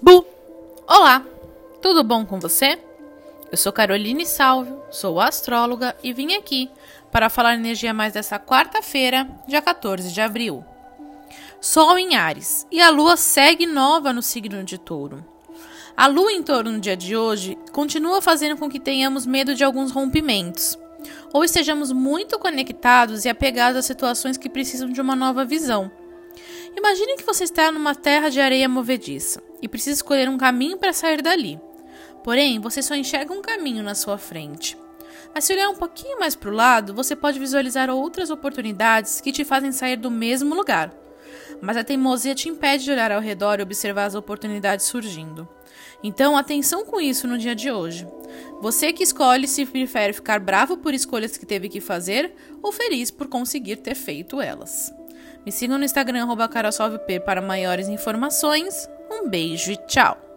Bu! Olá! Tudo bom com você? Eu sou Caroline Salvio, sou astróloga e vim aqui para falar energia mais dessa quarta-feira, dia 14 de abril. Sol em Ares e a lua segue nova no signo de Touro. A lua em Touro no dia de hoje continua fazendo com que tenhamos medo de alguns rompimentos, ou estejamos muito conectados e apegados a situações que precisam de uma nova visão. Imagine que você está numa terra de areia movediça e precisa escolher um caminho para sair dali. Porém, você só enxerga um caminho na sua frente. Mas se olhar um pouquinho mais para o lado, você pode visualizar outras oportunidades que te fazem sair do mesmo lugar. Mas a teimosia te impede de olhar ao redor e observar as oportunidades surgindo. Então, atenção com isso no dia de hoje. Você que escolhe se prefere ficar bravo por escolhas que teve que fazer ou feliz por conseguir ter feito elas. Me sigam no Instagram, carolsolvep, para maiores informações. Um beijo e tchau!